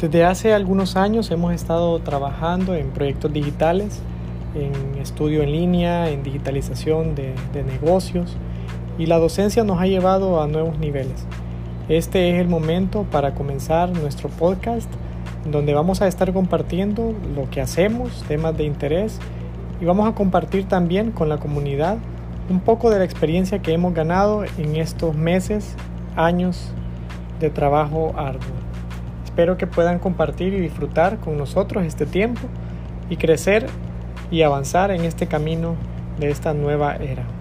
Desde hace algunos años hemos estado trabajando en proyectos digitales, en estudio en línea, en digitalización de, negocios y la docencia nos ha llevado a nuevos niveles. Este es el momento para comenzar nuestro podcast donde vamos a estar compartiendo lo que hacemos, temas de interés y vamos a compartir también con la comunidad un poco de la experiencia que hemos ganado en estos meses, años de trabajo arduo. Espero que puedan compartir y disfrutar con nosotros este tiempo y crecer y avanzar en este camino de esta nueva era.